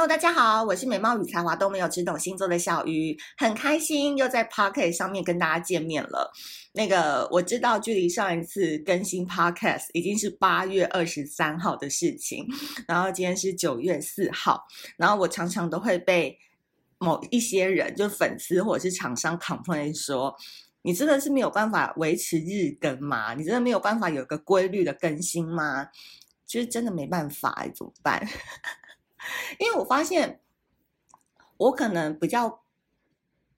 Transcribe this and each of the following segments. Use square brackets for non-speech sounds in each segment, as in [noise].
Hello，大家好，我是美貌与才华都没有，只懂星座的小鱼，很开心又在 Podcast 上面跟大家见面了。那个我知道，距离上一次更新 Podcast 已经是八月二十三号的事情，然后今天是九月四号，然后我常常都会被某一些人，就粉丝或者是厂商 complain 说，你真的是没有办法维持日更吗？你真的没有办法有个规律的更新吗？就是真的没办法，怎么办？因为我发现，我可能比较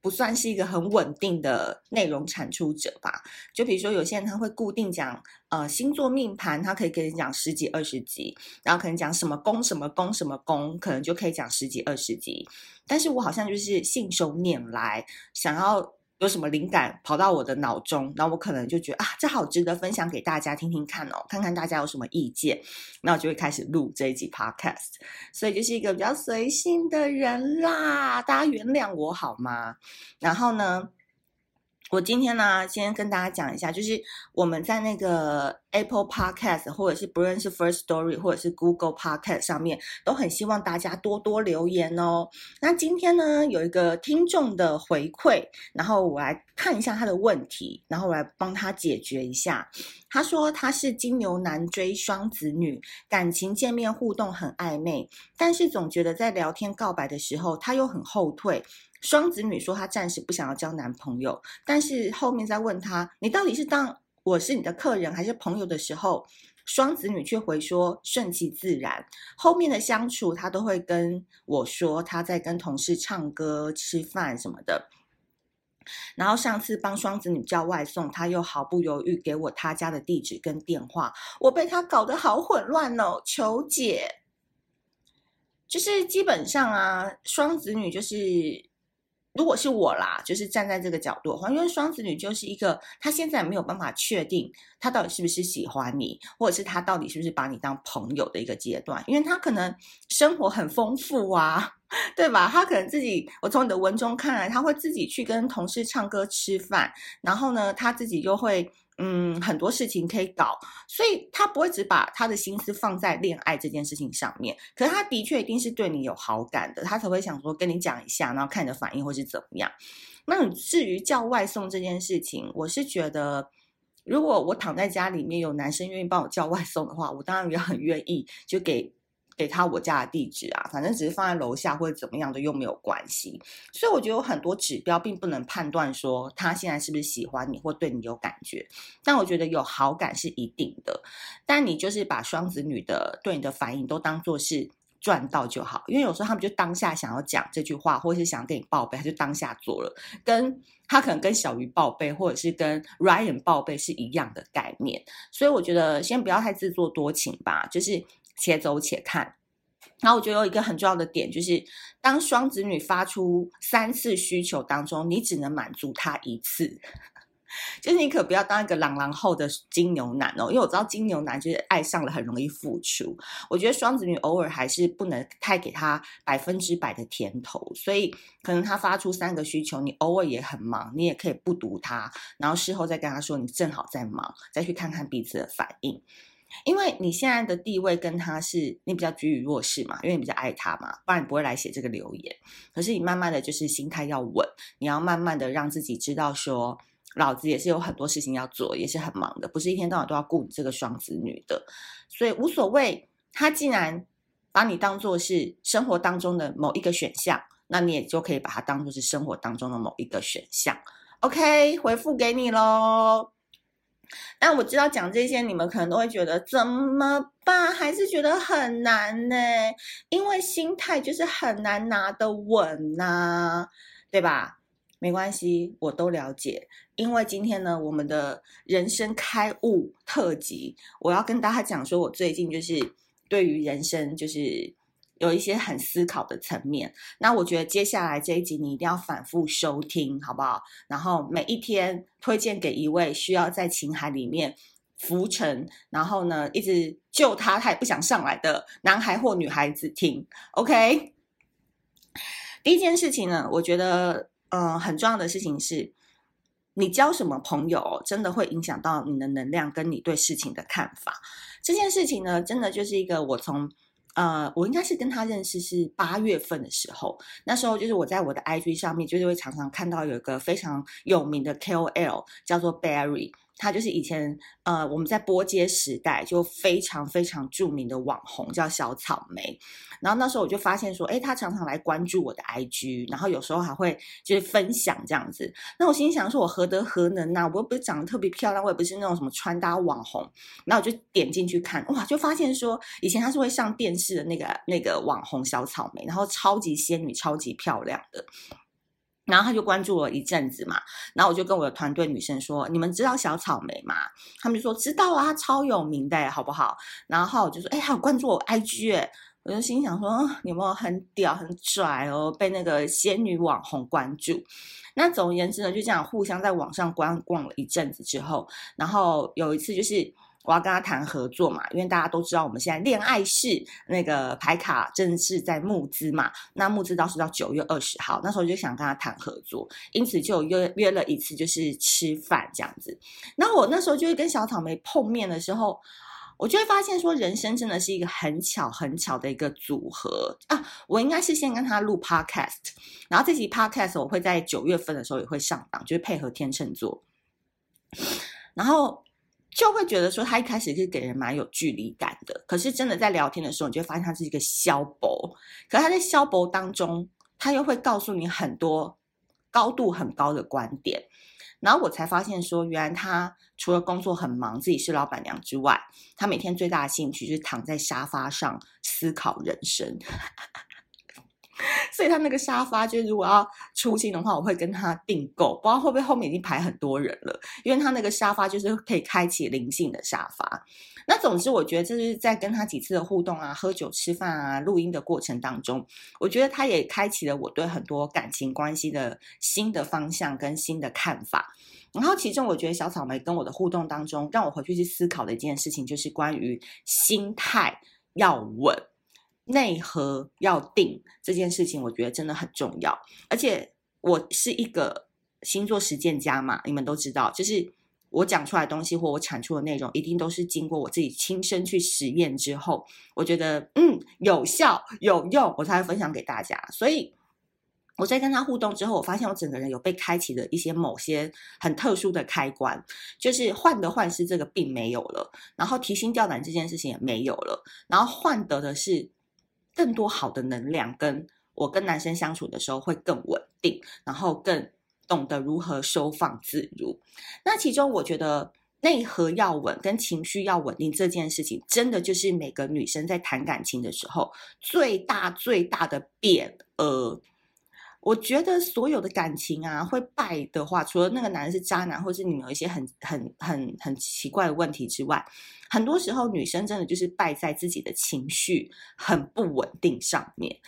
不算是一个很稳定的内容产出者吧。就比如说，有些人他会固定讲呃星座命盘，他可以给你讲十几二十集，然后可能讲什么宫什么宫什么宫，可能就可以讲十几二十集。但是我好像就是信手拈来，想要。有什么灵感跑到我的脑中，然后我可能就觉得啊，这好值得分享给大家听听看哦，看看大家有什么意见，那我就会开始录这一集 podcast。所以就是一个比较随性的人啦，大家原谅我好吗？然后呢，我今天呢，先跟大家讲一下，就是我们在那个 Apple Podcast 或者是不论是 First Story 或者是 Google Podcast 上面，都很希望大家多多留言哦。那今天呢，有一个听众的回馈，然后我来看一下他的问题，然后我来帮他解决一下。他说他是金牛男追双子女，感情见面互动很暧昧，但是总觉得在聊天告白的时候，他又很后退。双子女说她暂时不想要交男朋友，但是后面再问她，你到底是当我是你的客人还是朋友的时候，双子女却回说顺其自然。后面的相处，她都会跟我说她在跟同事唱歌、吃饭什么的。然后上次帮双子女叫外送，她又毫不犹豫给我她家的地址跟电话，我被她搞得好混乱哦，求解。就是基本上啊，双子女就是。如果是我啦，就是站在这个角度的话，因为双子女就是一个，他现在没有办法确定他到底是不是喜欢你，或者是他到底是不是把你当朋友的一个阶段，因为他可能生活很丰富啊，[laughs] 对吧？他可能自己，我从你的文中看来，他会自己去跟同事唱歌吃饭，然后呢，他自己就会。嗯，很多事情可以搞，所以他不会只把他的心思放在恋爱这件事情上面。可是他的确一定是对你有好感的，他才会想说跟你讲一下，然后看你的反应会是怎么样。那至于叫外送这件事情，我是觉得，如果我躺在家里面有男生愿意帮我叫外送的话，我当然也很愿意就给。给他我家的地址啊，反正只是放在楼下或者怎么样的又没有关系，所以我觉得有很多指标并不能判断说他现在是不是喜欢你或对你有感觉，但我觉得有好感是一定的。但你就是把双子女的对你的反应都当做是赚到就好，因为有时候他们就当下想要讲这句话，或者是想跟你报备，他就当下做了，跟他可能跟小鱼报备或者是跟 Ryan 报备是一样的概念，所以我觉得先不要太自作多情吧，就是。且走且看，然后我觉得有一个很重要的点，就是当双子女发出三次需求当中，你只能满足他一次，[laughs] 就是你可不要当一个朗朗后的金牛男哦，因为我知道金牛男就是爱上了很容易付出，我觉得双子女偶尔还是不能太给他百分之百的甜头，所以可能他发出三个需求，你偶尔也很忙，你也可以不读他，然后事后再跟他说你正好在忙，再去看看彼此的反应。因为你现在的地位跟他是你比较居于弱势嘛，因为你比较爱他嘛，不然你不会来写这个留言。可是你慢慢的就是心态要稳，你要慢慢的让自己知道说，老子也是有很多事情要做，也是很忙的，不是一天到晚都要顾你这个双子女的，所以无所谓。他既然把你当做是生活当中的某一个选项，那你也就可以把它当做是生活当中的某一个选项。OK，回复给你喽。但我知道讲这些，你们可能都会觉得怎么办？还是觉得很难呢？因为心态就是很难拿得稳呐，对吧？没关系，我都了解。因为今天呢，我们的人生开悟特辑，我要跟大家讲说，我最近就是对于人生就是。有一些很思考的层面，那我觉得接下来这一集你一定要反复收听，好不好？然后每一天推荐给一位需要在情海里面浮沉，然后呢一直救他，他也不想上来的男孩或女孩子听。OK，第一件事情呢，我觉得嗯很重要的事情是，你交什么朋友，真的会影响到你的能量跟你对事情的看法。这件事情呢，真的就是一个我从。呃，我应该是跟他认识是八月份的时候，那时候就是我在我的 IG 上面，就是会常常看到有一个非常有名的 KOL 叫做 Barry。他就是以前呃，我们在拨接时代就非常非常著名的网红，叫小草莓。然后那时候我就发现说，哎，他常常来关注我的 IG，然后有时候还会就是分享这样子。那我心想说，我何德何能呐、啊？我又不是长得特别漂亮，我也不是那种什么穿搭网红。然后我就点进去看，哇，就发现说，以前他是会上电视的那个那个网红小草莓，然后超级仙女，超级漂亮的。然后他就关注我一阵子嘛，然后我就跟我的团队女生说：“你们知道小草莓吗？”他们就说：“知道啊，超有名的，好不好？”然后我就说：“哎，还有关注我 IG 哎！”我就心想说：“有没有很屌、很拽哦？被那个仙女网红关注。”那总而言之呢，就这样互相在网上观逛了一阵子之后，然后有一次就是。我要跟他谈合作嘛，因为大家都知道我们现在恋爱室那个牌卡正是在募资嘛，那募资倒是到九月二十号，那时候就想跟他谈合作，因此就约约了一次，就是吃饭这样子。那我那时候就是跟小草莓碰面的时候，我就会发现说，人生真的是一个很巧很巧的一个组合啊！我应该是先跟他录 podcast，然后这集 podcast 我会在九月份的时候也会上档，就是配合天秤座，然后。就会觉得说他一开始是给人蛮有距离感的，可是真的在聊天的时候，你就会发现他是一个小博。可他在小博当中，他又会告诉你很多高度很高的观点。然后我才发现说，原来他除了工作很忙，自己是老板娘之外，他每天最大的兴趣就是躺在沙发上思考人生。[laughs] 所以他那个沙发，就是如果要出镜的话，我会跟他订购，不知道会不会后面已经排很多人了，因为他那个沙发就是可以开启灵性的沙发。那总之，我觉得这是在跟他几次的互动啊、喝酒、吃饭啊、录音的过程当中，我觉得他也开启了我对很多感情关系的新的方向跟新的看法。然后，其中我觉得小草莓跟我的互动当中，让我回去去思考的一件事情，就是关于心态要稳。内核要定这件事情，我觉得真的很重要。而且我是一个星座实践家嘛，你们都知道，就是我讲出来的东西或我产出的内容，一定都是经过我自己亲身去实验之后，我觉得嗯有效有用，我才会分享给大家。所以我在跟他互动之后，我发现我整个人有被开启的一些某些很特殊的开关，就是患得患失这个病没有了，然后提心吊胆这件事情也没有了，然后患得的是。更多好的能量，跟我跟男生相处的时候会更稳定，然后更懂得如何收放自如。那其中我觉得内核要稳，跟情绪要稳定这件事情，真的就是每个女生在谈感情的时候最大最大的变。呃，我觉得所有的感情啊，会败的话，除了那个男人是渣男，或是你们有一些很很很很奇怪的问题之外。很多时候，女生真的就是败在自己的情绪很不稳定上面。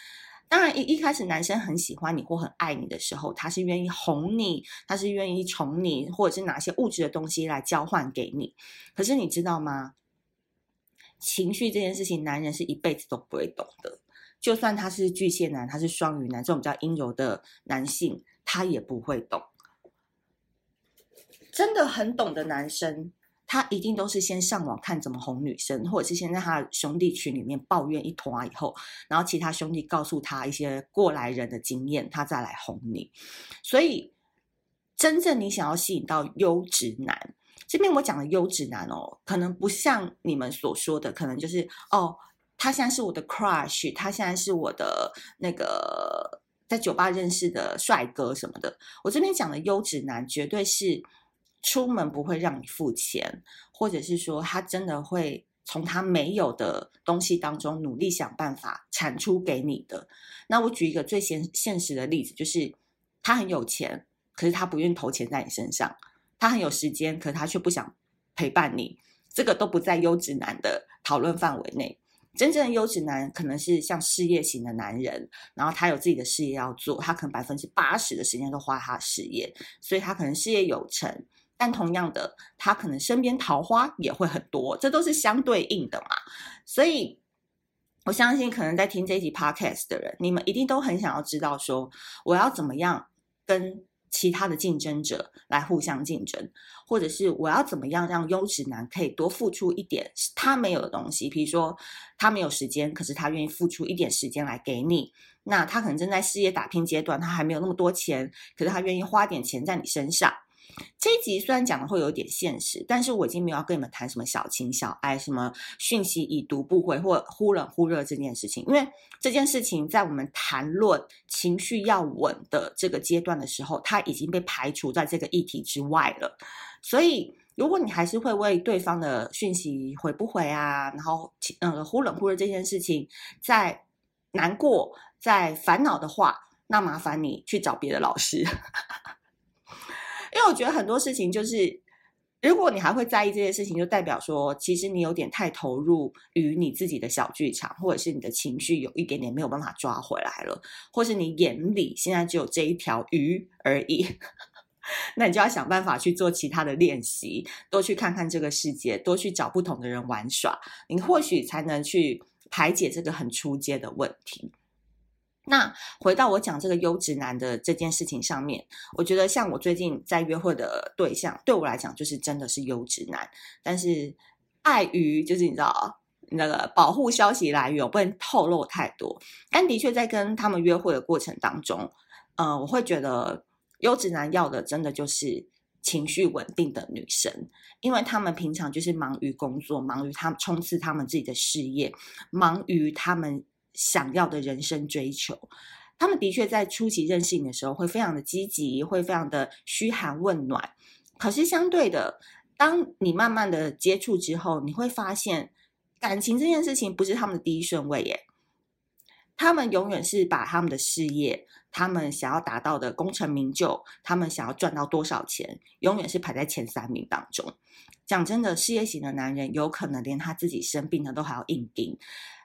当然，一一开始男生很喜欢你或很爱你的时候，他是愿意哄你，他是愿意宠你，或者是拿些物质的东西来交换给你。可是你知道吗？情绪这件事情，男人是一辈子都不会懂的。就算他是巨蟹男，他是双鱼男，这种比较阴柔的男性，他也不会懂。真的很懂的男生。他一定都是先上网看怎么哄女生，或者是先在他的兄弟群里面抱怨一通以后，然后其他兄弟告诉他一些过来人的经验，他再来哄你。所以，真正你想要吸引到优质男，这边我讲的优质男哦，可能不像你们所说的，可能就是哦，他现在是我的 crush，他现在是我的那个在酒吧认识的帅哥什么的。我这边讲的优质男，绝对是。出门不会让你付钱，或者是说他真的会从他没有的东西当中努力想办法产出给你的。那我举一个最现现实的例子，就是他很有钱，可是他不愿意投钱在你身上；他很有时间，可是他却不想陪伴你。这个都不在优质男的讨论范围内。真正的优质男可能是像事业型的男人，然后他有自己的事业要做，他可能百分之八十的时间都花他事业，所以他可能事业有成。但同样的，他可能身边桃花也会很多，这都是相对应的嘛。所以，我相信可能在听这一集 podcast 的人，你们一定都很想要知道说，我要怎么样跟其他的竞争者来互相竞争，或者是我要怎么样让优质男可以多付出一点他没有的东西，比如说他没有时间，可是他愿意付出一点时间来给你。那他可能正在事业打拼阶段，他还没有那么多钱，可是他愿意花点钱在你身上。这集虽然讲的会有点现实，但是我已经没有要跟你们谈什么小情小爱，什么讯息已读不回或忽冷忽热这件事情，因为这件事情在我们谈论情绪要稳的这个阶段的时候，它已经被排除在这个议题之外了。所以，如果你还是会为对方的讯息回不回啊，然后呃忽冷忽热这件事情在难过、在烦恼的话，那麻烦你去找别的老师。因为我觉得很多事情就是，如果你还会在意这些事情，就代表说，其实你有点太投入于你自己的小剧场，或者是你的情绪有一点点没有办法抓回来了，或是你眼里现在只有这一条鱼而已，[laughs] 那你就要想办法去做其他的练习，多去看看这个世界，多去找不同的人玩耍，你或许才能去排解这个很初阶的问题。那回到我讲这个优质男的这件事情上面，我觉得像我最近在约会的对象，对我来讲就是真的是优质男，但是碍于就是你知道那个保护消息来源，我不能透露太多。但的确在跟他们约会的过程当中，呃，我会觉得优质男要的真的就是情绪稳定的女生，因为他们平常就是忙于工作，忙于他们冲刺他们自己的事业，忙于他们。想要的人生追求，他们的确在初期认识你的时候会非常的积极，会非常的嘘寒问暖。可是相对的，当你慢慢的接触之后，你会发现感情这件事情不是他们的第一顺位耶。他们永远是把他们的事业，他们想要达到的功成名就，他们想要赚到多少钱，永远是排在前三名当中。讲真的，事业型的男人有可能连他自己生病了都还要硬顶。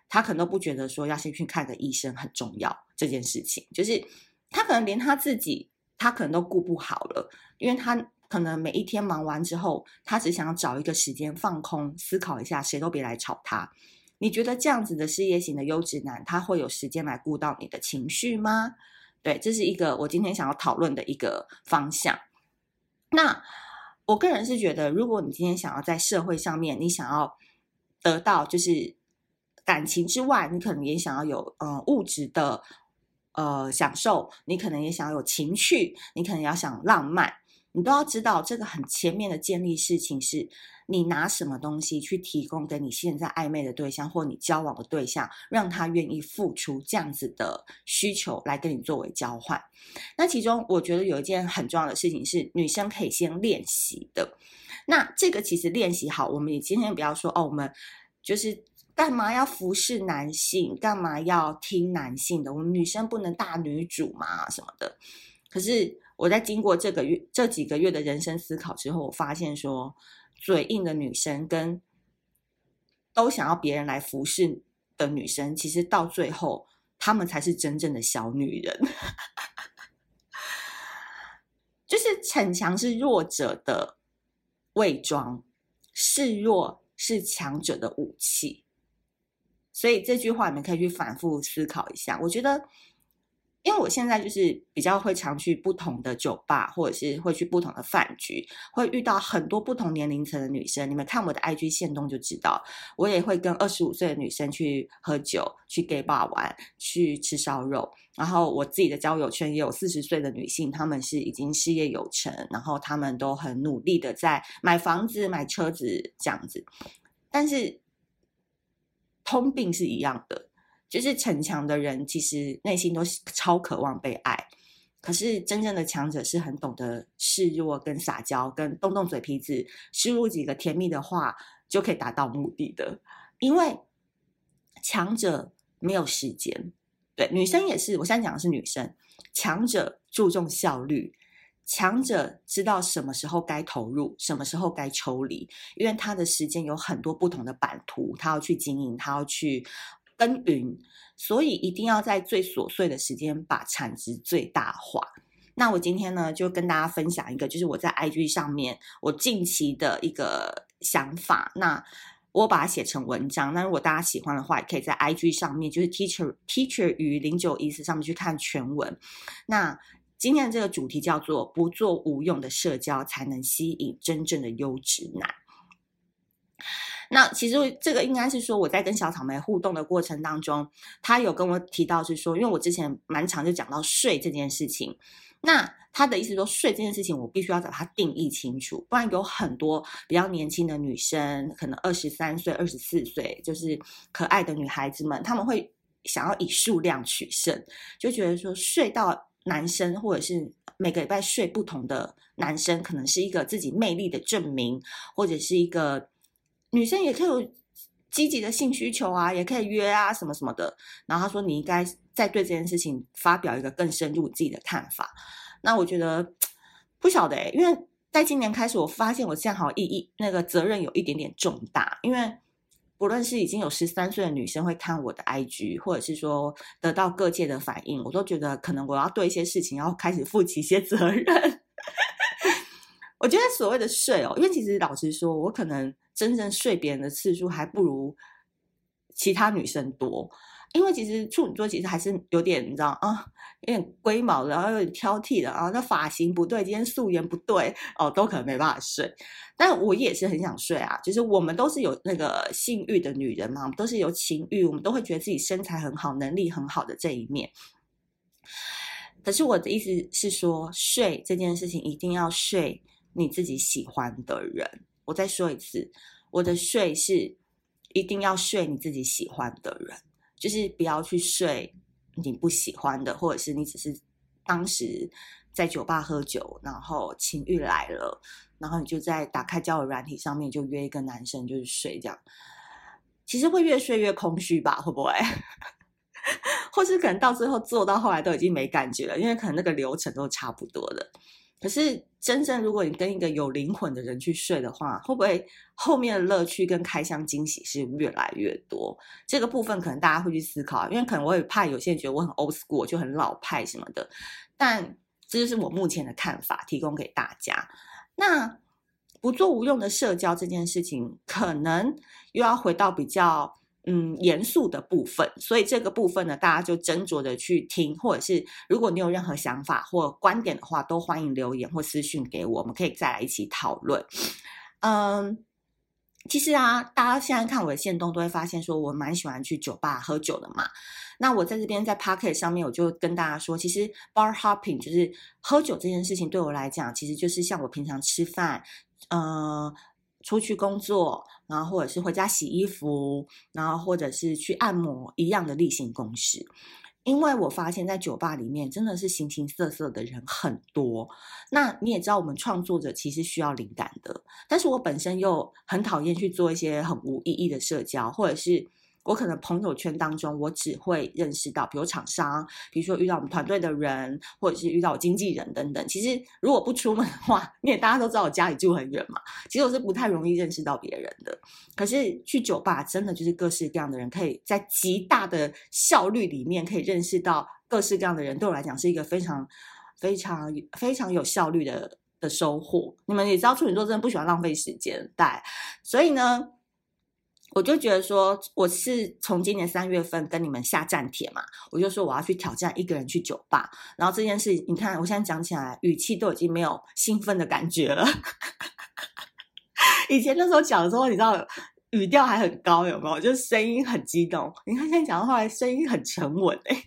他可能都不觉得说要先去看个医生很重要这件事情，就是他可能连他自己他可能都顾不好了，因为他可能每一天忙完之后，他只想找一个时间放空思考一下，谁都别来吵他。你觉得这样子的事业型的优质男，他会有时间来顾到你的情绪吗？对，这是一个我今天想要讨论的一个方向。那我个人是觉得，如果你今天想要在社会上面，你想要得到就是。感情之外，你可能也想要有呃物质的呃享受，你可能也想要有情趣，你可能要想浪漫，你都要知道这个很前面的建立事情是，你拿什么东西去提供给你现在暧昧的对象或你交往的对象，让他愿意付出这样子的需求来跟你作为交换。那其中我觉得有一件很重要的事情是，女生可以先练习的。那这个其实练习好，我们也今天不要说哦，我们就是。干嘛要服侍男性？干嘛要听男性的？我们女生不能大女主嘛？什么的？可是我在经过这个月、这几个月的人生思考之后，我发现说，嘴硬的女生跟都想要别人来服侍的女生，其实到最后，她们才是真正的小女人。[laughs] 就是逞强是弱者的伪装，示弱是强者的武器。所以这句话你们可以去反复思考一下。我觉得，因为我现在就是比较会常去不同的酒吧，或者是会去不同的饭局，会遇到很多不同年龄层的女生。你们看我的 IG 线动就知道，我也会跟二十五岁的女生去喝酒、去 gay bar 玩、去吃烧肉。然后我自己的交友圈也有四十岁的女性，她们是已经事业有成，然后她们都很努力的在买房子、买车子这样子，但是。通病是一样的，就是逞强的人其实内心都超渴望被爱，可是真正的强者是很懂得示弱跟撒娇，跟动动嘴皮子，输入几个甜蜜的话就可以达到目的的。因为强者没有时间，对，女生也是，我现在讲的是女生，强者注重效率。强者知道什么时候该投入，什么时候该抽离，因为他的时间有很多不同的版图，他要去经营，他要去耕耘，所以一定要在最琐碎的时间把产值最大化。那我今天呢，就跟大家分享一个，就是我在 IG 上面我近期的一个想法。那我把它写成文章，那如果大家喜欢的话，也可以在 IG 上面，就是 Teacher Teacher 于零九一四上面去看全文。那今天的这个主题叫做“不做无用的社交，才能吸引真正的优质男”。那其实这个应该是说，我在跟小草莓互动的过程当中，他有跟我提到是说，因为我之前蛮常就讲到睡这件事情。那他的意思说，睡这件事情我必须要找他定义清楚，不然有很多比较年轻的女生，可能二十三岁、二十四岁，就是可爱的女孩子们，他们会想要以数量取胜，就觉得说睡到男生或者是每个礼拜睡不同的男生，可能是一个自己魅力的证明，或者是一个。女生也可以有积极的性需求啊，也可以约啊，什么什么的。然后他说，你应该再对这件事情发表一个更深入自己的看法。那我觉得不晓得诶，因为在今年开始，我发现我这样好意义那个责任有一点点重大。因为不论是已经有十三岁的女生会看我的 IG，或者是说得到各界的反应，我都觉得可能我要对一些事情要开始负起一些责任。我觉得所谓的睡哦，因为其实老实说，我可能。真正睡别人的次数还不如其他女生多，因为其实处女座其实还是有点你知道啊，有点龟毛的，然后有点挑剔的啊，那发型不对，今天素颜不对哦，都可能没办法睡。但我也是很想睡啊，就是我们都是有那个性欲的女人嘛，我们都是有情欲，我们都会觉得自己身材很好，能力很好的这一面。可是我的意思是说，睡这件事情一定要睡你自己喜欢的人。我再说一次，我的睡是一定要睡你自己喜欢的人，就是不要去睡你不喜欢的，或者是你只是当时在酒吧喝酒，然后情欲来了，然后你就在打开交友软体上面就约一个男生就是睡这样，其实会越睡越空虚吧？会不会？[laughs] 或是可能到最后做到后来都已经没感觉了，因为可能那个流程都差不多的。可是，真正如果你跟一个有灵魂的人去睡的话，会不会后面的乐趣跟开箱惊喜是越来越多？这个部分可能大家会去思考，因为可能我也怕有些人觉得我很 old school，就很老派什么的。但这就是我目前的看法，提供给大家。那不做无用的社交这件事情，可能又要回到比较。嗯，严肃的部分，所以这个部分呢，大家就斟酌的去听，或者是如果你有任何想法或观点的话，都欢迎留言或私讯给我，我们可以再来一起讨论。嗯，其实啊，大家现在看我的限动都会发现，说我蛮喜欢去酒吧喝酒的嘛。那我在这边在 Pocket 上面，我就跟大家说，其实 bar hopping 就是喝酒这件事情，对我来讲，其实就是像我平常吃饭，嗯。出去工作，然后或者是回家洗衣服，然后或者是去按摩一样的例行公事。因为我发现，在酒吧里面真的是形形色色的人很多。那你也知道，我们创作者其实需要灵感的，但是我本身又很讨厌去做一些很无意义的社交，或者是。我可能朋友圈当中，我只会认识到，比如厂商，比如说遇到我们团队的人，或者是遇到我经纪人等等。其实如果不出门的话，你也大家都知道我家里住很远嘛，其实我是不太容易认识到别人的。可是去酒吧，真的就是各式各样的人，可以在极大的效率里面可以认识到各式各样的人，对我来讲是一个非常、非常、非常有效率的的收获。你们也知道，处女座真的不喜欢浪费时间，对，所以呢。我就觉得说，我是从今年三月份跟你们下战帖嘛，我就说我要去挑战一个人去酒吧，然后这件事，你看我现在讲起来语气都已经没有兴奋的感觉了。[laughs] 以前那时候讲的时候，你知道语调还很高，有没有？就是声音很激动。你看现在讲的话，声音很沉稳诶、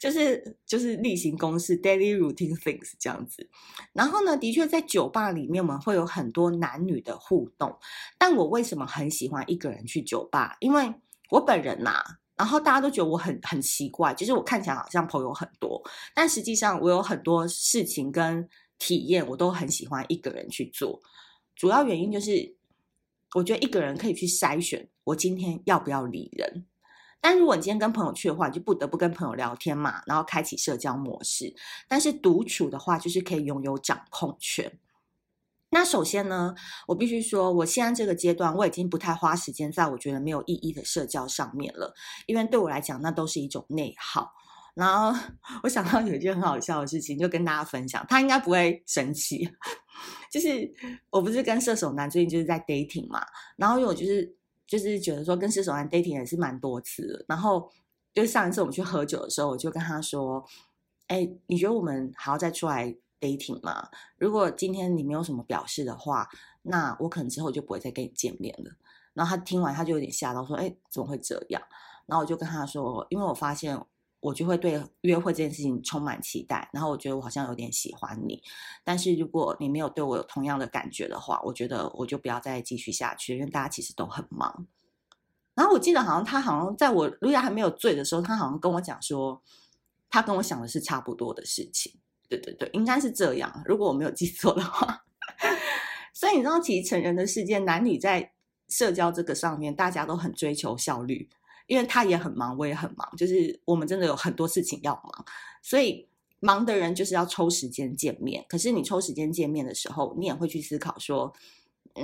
就是就是例行公事，daily routine things 这样子。然后呢，的确在酒吧里面，我们会有很多男女的互动。但我为什么很喜欢一个人去酒吧？因为我本人呐、啊，然后大家都觉得我很很奇怪，就是我看起来好像朋友很多，但实际上我有很多事情跟体验，我都很喜欢一个人去做。主要原因就是，我觉得一个人可以去筛选我今天要不要理人。但如果你今天跟朋友去的话，你就不得不跟朋友聊天嘛，然后开启社交模式。但是独处的话，就是可以拥有掌控权。那首先呢，我必须说，我现在这个阶段，我已经不太花时间在我觉得没有意义的社交上面了，因为对我来讲，那都是一种内耗。然后我想到有一件很好笑的事情，就跟大家分享，他应该不会生气。[laughs] 就是我不是跟射手男最近就是在 dating 嘛，然后因为我就是。就是觉得说跟射手男 dating 也是蛮多次的，然后就上一次我们去喝酒的时候，我就跟他说，哎，你觉得我们还要再出来 dating 吗？如果今天你没有什么表示的话，那我可能之后就不会再跟你见面了。然后他听完，他就有点吓到，说：“哎，怎么会这样？”然后我就跟他说：“因为我发现我就会对约会这件事情充满期待，然后我觉得我好像有点喜欢你。但是如果你没有对我有同样的感觉的话，我觉得我就不要再继续下去，因为大家其实都很忙。”然后我记得好像他好像在我路亚还没有醉的时候，他好像跟我讲说，他跟我想的是差不多的事情。对对对，应该是这样，如果我没有记错的话。[laughs] 所以你知道，其实成人的世界，男女在社交这个上面，大家都很追求效率，因为他也很忙，我也很忙，就是我们真的有很多事情要忙，所以忙的人就是要抽时间见面。可是你抽时间见面的时候，你也会去思考说，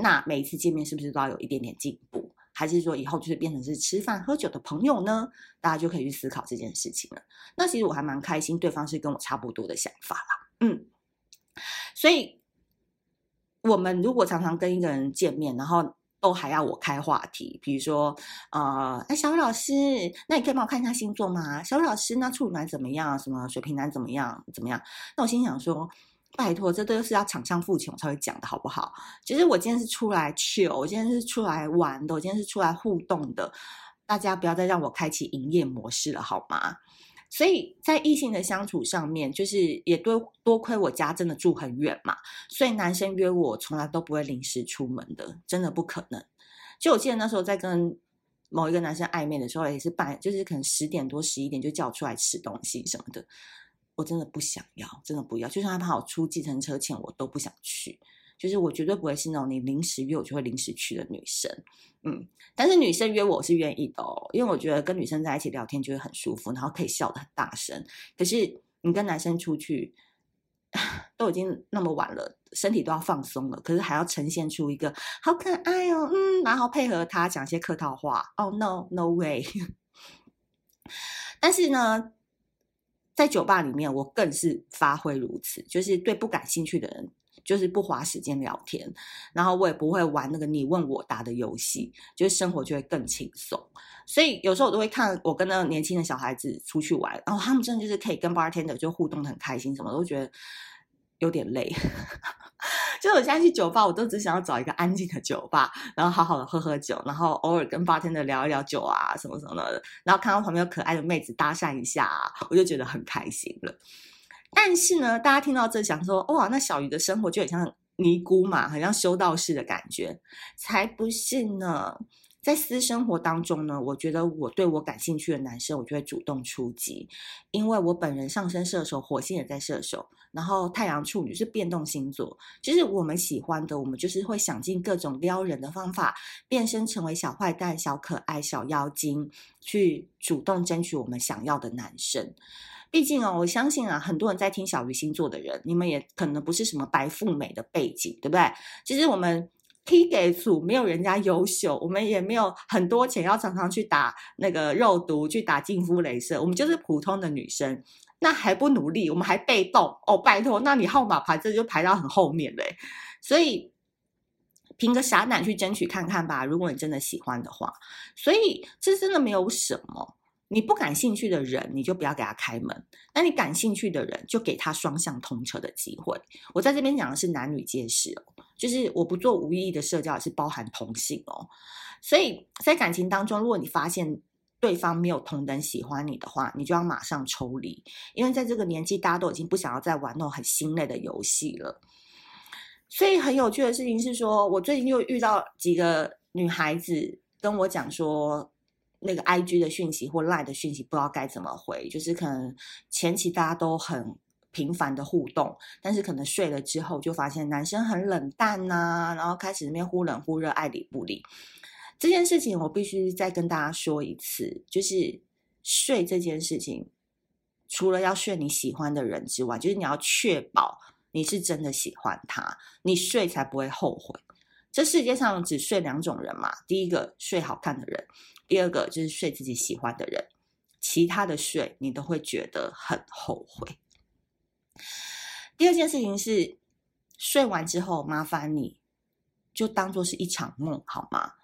那每一次见面是不是都要有一点点进步？还是说以后就是变成是吃饭喝酒的朋友呢？大家就可以去思考这件事情了。那其实我还蛮开心，对方是跟我差不多的想法啦。嗯，所以我们如果常常跟一个人见面，然后都还要我开话题，比如说，呃，哎，小雨老师，那你可以帮我看一下星座吗？小雨老师，那处女男怎么样？什么水瓶男怎么样？怎么样？那我心想说。拜托，这都是要场上付钱我才会讲的，好不好？其实我今天是出来 chill，我今天是出来玩的，我今天是出来互动的。大家不要再让我开启营业模式了，好吗？所以在异性的相处上面，就是也多多亏我家真的住很远嘛，所以男生约我从来都不会临时出门的，真的不可能。就我记得那时候在跟某一个男生暧昧的时候，也是半，就是可能十点多十一点就叫我出来吃东西什么的。我真的不想要，真的不要。就算他怕我出计程车钱，我都不想去。就是我绝对不会是那种你临时约我就会临时去的女生。嗯，但是女生约我是愿意的哦，因为我觉得跟女生在一起聊天就会很舒服，然后可以笑得很大声。可是你跟男生出去，[laughs] 都已经那么晚了，身体都要放松了，可是还要呈现出一个好可爱哦，嗯，然后配合他讲些客套话。Oh no, no way！[laughs] 但是呢。在酒吧里面，我更是发挥如此，就是对不感兴趣的人，就是不花时间聊天，然后我也不会玩那个你问我答的游戏，就是生活就会更轻松。所以有时候我都会看我跟那个年轻的小孩子出去玩，然后他们真的就是可以跟 bartender 就互动得很开心，什么都觉得有点累。[laughs] 就我现在去酒吧，我都只想要找一个安静的酒吧，然后好好的喝喝酒，然后偶尔跟 bartender 聊一聊酒啊什么什么的，然后看到旁边有可爱的妹子搭讪一下，我就觉得很开心了。但是呢，大家听到这想说，哇，那小鱼的生活就很像尼姑嘛，很像修道士的感觉，才不是呢。在私生活当中呢，我觉得我对我感兴趣的男生，我就会主动出击，因为我本人上升射手，火星也在射手，然后太阳处女是变动星座，就是我们喜欢的，我们就是会想尽各种撩人的方法，变身成为小坏蛋、小可爱、小妖精，去主动争取我们想要的男生。毕竟哦，我相信啊，很多人在听小鱼星座的人，你们也可能不是什么白富美的背景，对不对？其实我们。T 给组没有人家优秀，我们也没有很多钱要常常去打那个肉毒，去打净肤镭射，我们就是普通的女生，那还不努力，我们还被动哦，拜托，那你号码牌这就排到很后面嘞，所以凭个傻胆去争取看看吧，如果你真的喜欢的话，所以这真的没有什么。你不感兴趣的人，你就不要给他开门；那你感兴趣的人，就给他双向通车的机会。我在这边讲的是男女皆是哦，就是我不做无意义的社交，也是包含同性哦。所以在感情当中，如果你发现对方没有同等喜欢你的话，你就要马上抽离，因为在这个年纪，大家都已经不想要再玩那种很心累的游戏了。所以很有趣的事情是说，我最近又遇到几个女孩子跟我讲说。那个 IG 的讯息或 Line 的讯息不知道该怎么回，就是可能前期大家都很频繁的互动，但是可能睡了之后就发现男生很冷淡呐、然后开始那边忽冷忽热，爱理不理。这件事情我必须再跟大家说一次，就是睡这件事情，除了要睡你喜欢的人之外，就是你要确保你是真的喜欢他，你睡才不会后悔。这世界上只睡两种人嘛，第一个睡好看的人。第二个就是睡自己喜欢的人，其他的睡你都会觉得很后悔。第二件事情是，睡完之后麻烦你就当做是一场梦好吗？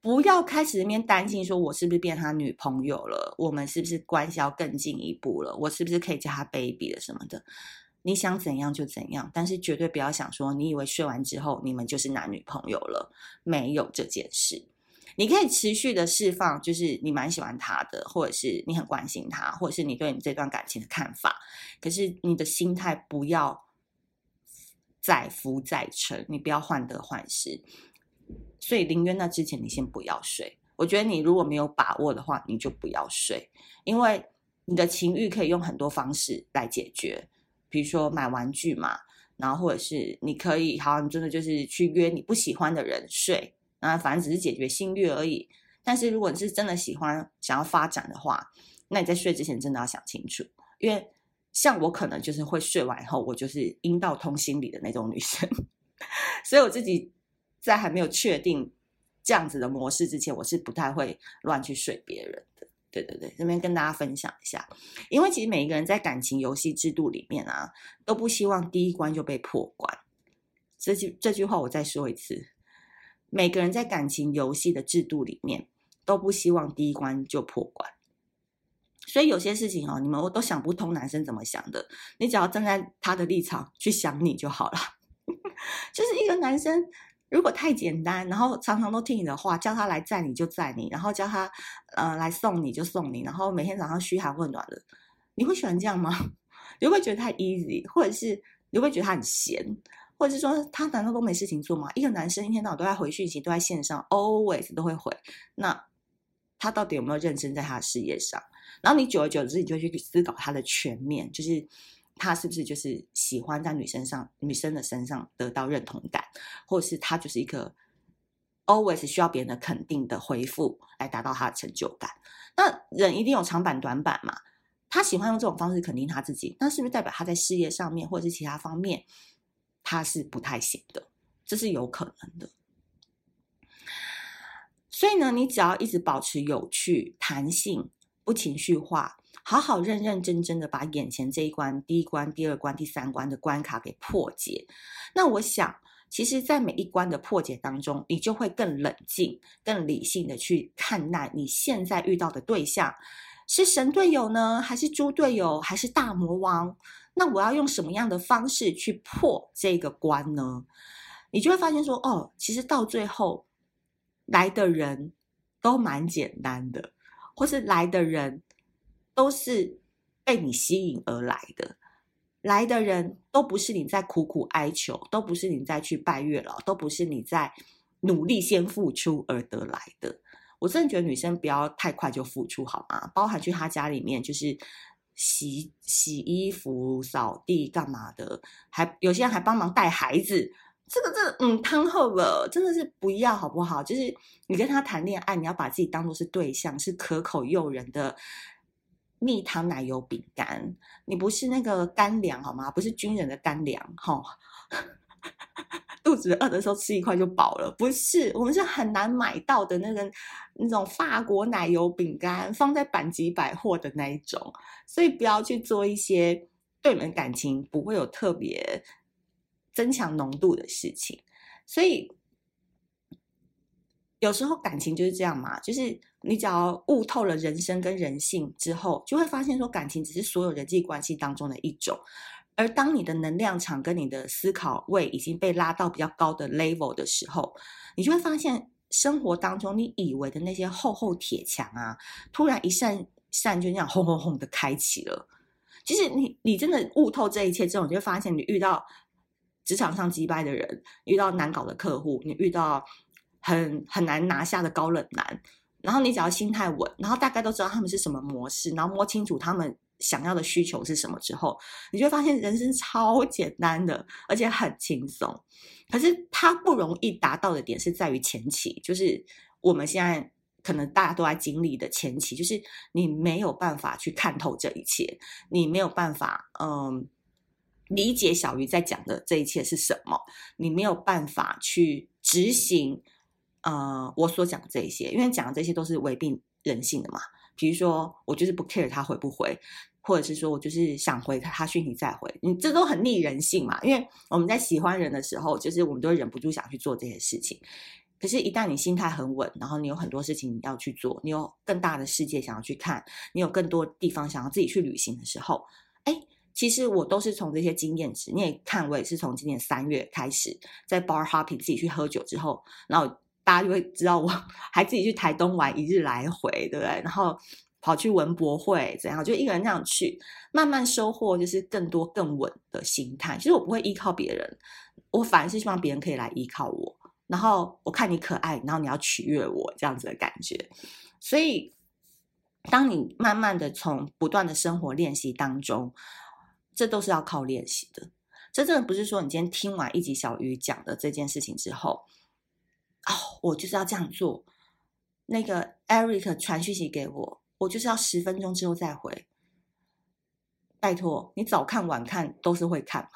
不要开始那边担心，说我是不是变他女朋友了？我们是不是关系要更进一步了？我是不是可以叫他 baby 了什么的？你想怎样就怎样，但是绝对不要想说，你以为睡完之后你们就是男女朋友了，没有这件事。你可以持续的释放，就是你蛮喜欢他的，或者是你很关心他，或者是你对你这段感情的看法。可是你的心态不要再浮再沉，你不要患得患失。所以临渊那之前，你先不要睡。我觉得你如果没有把握的话，你就不要睡，因为你的情欲可以用很多方式来解决，比如说买玩具嘛，然后或者是你可以，好，你真的就是去约你不喜欢的人睡。啊，反正只是解决性欲而已。但是如果你是真的喜欢、想要发展的话，那你在睡之前真的要想清楚。因为像我可能就是会睡完以后，我就是阴道通心理的那种女生，[laughs] 所以我自己在还没有确定这样子的模式之前，我是不太会乱去睡别人。对对对，这边跟大家分享一下，因为其实每一个人在感情游戏制度里面啊，都不希望第一关就被破关。这句这句话我再说一次。每个人在感情游戏的制度里面，都不希望第一关就破关，所以有些事情哦，你们我都想不通，男生怎么想的？你只要站在他的立场去想你就好了。[laughs] 就是一个男生如果太简单，然后常常都听你的话，叫他来载你就载你，然后叫他呃来送你就送你，然后每天早上嘘寒问暖的，你会喜欢这样吗？[laughs] 你会觉得太 easy，或者是你会觉得他很闲？或者是说，他难道都没事情做吗？一个男生一天到晚都在回讯息，都在线上，always 都会回。那他到底有没有认真在他的事业上？然后你久而久之，你就去思考他的全面，就是他是不是就是喜欢在女生上、女生的身上得到认同感，或者是他就是一个 always 需要别人的肯定的回复来达到他的成就感。那人一定有长板短板嘛？他喜欢用这种方式肯定他自己，那是不是代表他在事业上面或者是其他方面？他是不太行的，这是有可能的。所以呢，你只要一直保持有趣、弹性、不情绪化，好好认认真真的把眼前这一关、第一关、第二关、第三关的关卡给破解。那我想，其实，在每一关的破解当中，你就会更冷静、更理性的去看待你现在遇到的对象，是神队友呢，还是猪队友，还是大魔王？那我要用什么样的方式去破这个关呢？你就会发现说，哦，其实到最后来的人都蛮简单的，或是来的人都是被你吸引而来的，来的人都不是你在苦苦哀求，都不是你在去拜月老，都不是你在努力先付出而得来的。我真的觉得女生不要太快就付出好吗？包含去他家里面就是。洗洗衣服、扫地干嘛的？还有些人还帮忙带孩子，这个这个、嗯，汤后了，真的是不要好不好？就是你跟他谈恋爱，你要把自己当做是对象，是可口诱人的蜜糖奶油饼干，你不是那个干粮好吗？不是军人的干粮哈。哦肚子饿的时候吃一块就饱了，不是，我们是很难买到的那个那种法国奶油饼干，放在板吉百货的那一种，所以不要去做一些对你们感情不会有特别增强浓度的事情。所以有时候感情就是这样嘛，就是你只要悟透了人生跟人性之后，就会发现说感情只是所有人际关系当中的一种。而当你的能量场跟你的思考位已经被拉到比较高的 level 的时候，你就会发现生活当中你以为的那些厚厚铁墙啊，突然一扇扇就那样轰轰轰的开启了。其实你你真的悟透这一切之后，你就发现你遇到职场上击败的人，遇到难搞的客户，你遇到很很难拿下的高冷男，然后你只要心态稳，然后大概都知道他们是什么模式，然后摸清楚他们。想要的需求是什么之后，你就会发现人生超简单的，而且很轻松。可是它不容易达到的点是在于前期，就是我们现在可能大家都在经历的前期，就是你没有办法去看透这一切，你没有办法嗯理解小鱼在讲的这一切是什么，你没有办法去执行呃我所讲这些，因为讲的这些都是违背人性的嘛。比如说，我就是不 care 他回不回，或者是说我就是想回他，他讯息再回，你这都很逆人性嘛。因为我们在喜欢人的时候，就是我们都忍不住想去做这些事情。可是，一旦你心态很稳，然后你有很多事情要去做，你有更大的世界想要去看，你有更多地方想要自己去旅行的时候，哎，其实我都是从这些经验值。你也看，我也是从今年三月开始在 bar hopping 自己去喝酒之后，然后大家就会知道我 [laughs] 还自己去台东玩一日来回，对不对？然后跑去文博会怎样，就一个人这样去，慢慢收获就是更多更稳的心态。其实我不会依靠别人，我反而是希望别人可以来依靠我。然后我看你可爱，然后你要取悦我这样子的感觉，所以当你慢慢的从不断的生活练习当中，这都是要靠练习的。这真的不是说你今天听完一集小鱼讲的这件事情之后，哦，我就是要这样做。那个 Eric 传讯息给我，我就是要十分钟之后再回。拜托，你早看晚看都是会看嘛。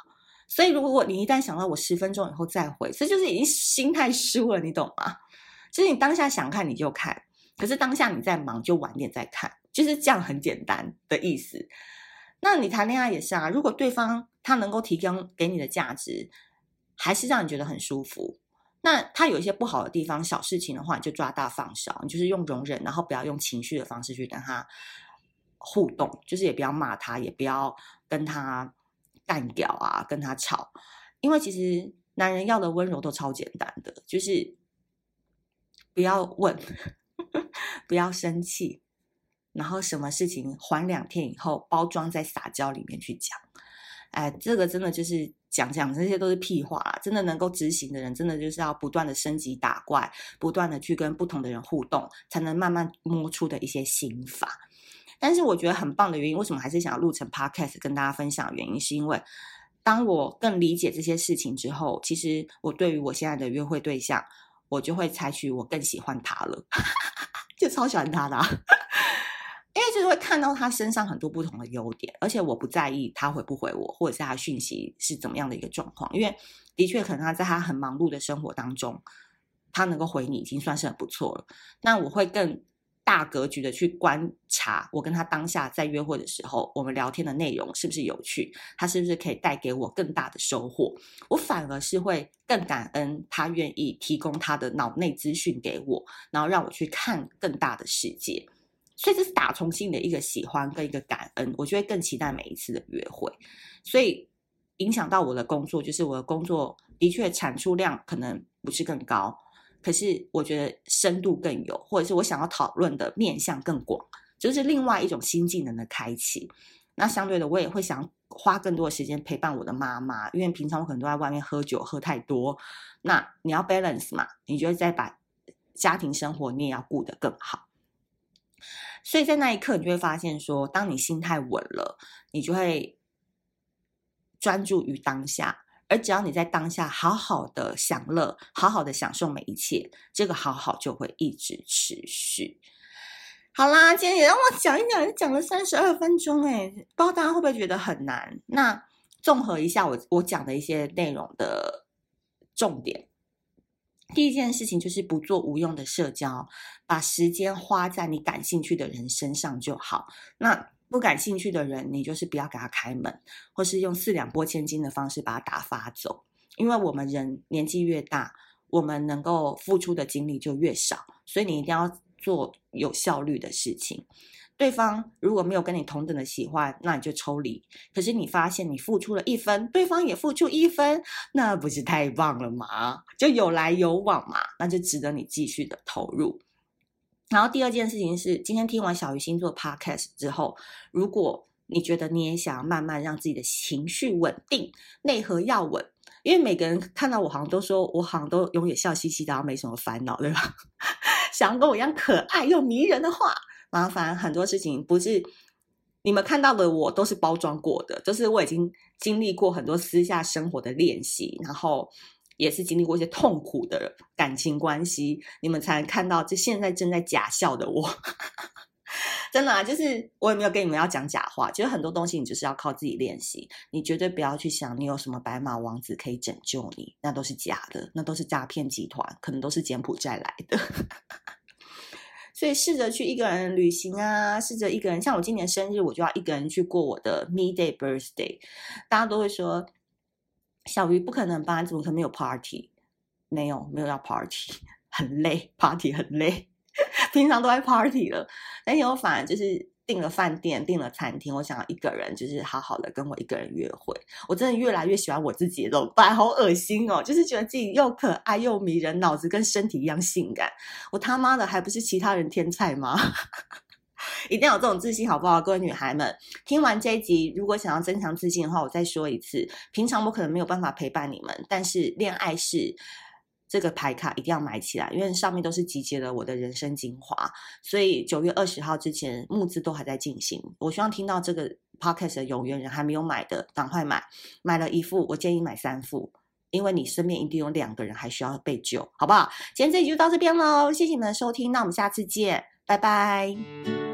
所以，如果你一旦想到我十分钟以后再回，这就是已经心态输了，你懂吗？就是你当下想看你就看，可是当下你在忙就晚点再看，就是这样很简单的意思。那你谈恋爱也是啊，如果对方他能够提供给你的价值，还是让你觉得很舒服，那他有一些不好的地方、小事情的话，你就抓大放小，你就是用容忍，然后不要用情绪的方式去跟他互动，就是也不要骂他，也不要跟他。干掉啊，跟他吵，因为其实男人要的温柔都超简单的，就是不要问，[laughs] 不要生气，然后什么事情缓两天以后，包装在撒娇里面去讲。哎，这个真的就是讲讲这些都是屁话！真的能够执行的人，真的就是要不断的升级打怪，不断的去跟不同的人互动，才能慢慢摸出的一些心法。但是我觉得很棒的原因，为什么还是想要录成 podcast 跟大家分享原因，是因为当我更理解这些事情之后，其实我对于我现在的约会对象，我就会采取我更喜欢他了，[laughs] 就超喜欢他的，因为就是会看到他身上很多不同的优点，而且我不在意他回不回我，或者是他讯息是怎么样的一个状况，因为的确可能他在他很忙碌的生活当中，他能够回你已经算是很不错了，那我会更。大格局的去观察，我跟他当下在约会的时候，我们聊天的内容是不是有趣？他是不是可以带给我更大的收获？我反而是会更感恩他愿意提供他的脑内资讯给我，然后让我去看更大的世界。所以这是打从心的一个喜欢跟一个感恩，我就会更期待每一次的约会。所以影响到我的工作，就是我的工作的确产出量可能不是更高。可是我觉得深度更有，或者是我想要讨论的面向更广，就是另外一种新技能的开启。那相对的，我也会想花更多的时间陪伴我的妈妈，因为平常我可能都在外面喝酒喝太多。那你要 balance 嘛，你就会再把家庭生活你也要顾得更好。所以在那一刻，你就会发现说，当你心态稳了，你就会专注于当下。而只要你在当下好好的享乐，好好的享受每一切，这个好好就会一直持续。好啦，今天也让我讲一讲，讲了三十二分钟，哎，不知道大家会不会觉得很难？那综合一下我我讲的一些内容的重点，第一件事情就是不做无用的社交，把时间花在你感兴趣的人身上就好。那不感兴趣的人，你就是不要给他开门，或是用四两拨千斤的方式把他打发走。因为我们人年纪越大，我们能够付出的精力就越少，所以你一定要做有效率的事情。对方如果没有跟你同等的喜欢，那你就抽离。可是你发现你付出了一分，对方也付出一分，那不是太棒了吗？就有来有往嘛，那就值得你继续的投入。然后第二件事情是，今天听完小鱼星座 Podcast 之后，如果你觉得你也想要慢慢让自己的情绪稳定，内核要稳，因为每个人看到我好像都说我好像都永远笑嘻嘻的，然后没什么烦恼，对吧？[laughs] 想要跟我一样可爱又迷人的话，麻烦很多事情不是你们看到的我都是包装过的，就是我已经经历过很多私下生活的练习，然后。也是经历过一些痛苦的感情关系，你们才能看到这现在正在假笑的我。[laughs] 真的啊，就是我也没有跟你们要讲假话。其实很多东西你就是要靠自己练习，你绝对不要去想你有什么白马王子可以拯救你，那都是假的，那都是诈骗集团，可能都是柬埔寨来的。所以试着去一个人旅行啊，试着一个人，像我今年生日，我就要一个人去过我的 me day birthday。大家都会说。小鱼不可能吧？怎么可能没有 party？没有，没有要 party。[laughs] 很累，party 很累，[laughs] 平常都在 party 了。但以后反而就是订了饭店，订了餐厅，我想要一个人就是好好的跟我一个人约会。我真的越来越喜欢我自己的怎么办？好恶心哦！就是觉得自己又可爱又迷人，脑子跟身体一样性感。我他妈的还不是其他人天菜吗？[laughs] 一定要有这种自信，好不好？各位女孩们，听完这一集，如果想要增强自信的话，我再说一次。平常我可能没有办法陪伴你们，但是恋爱是这个牌卡一定要买起来，因为上面都是集结了我的人生精华。所以九月二十号之前募资都还在进行。我希望听到这个 podcast 的有缘人还没有买的，赶快买。买了一副，我建议买三副，因为你身边一定有两个人还需要被救，好不好？今天这集就到这边喽，谢谢你们的收听，那我们下次见，拜拜。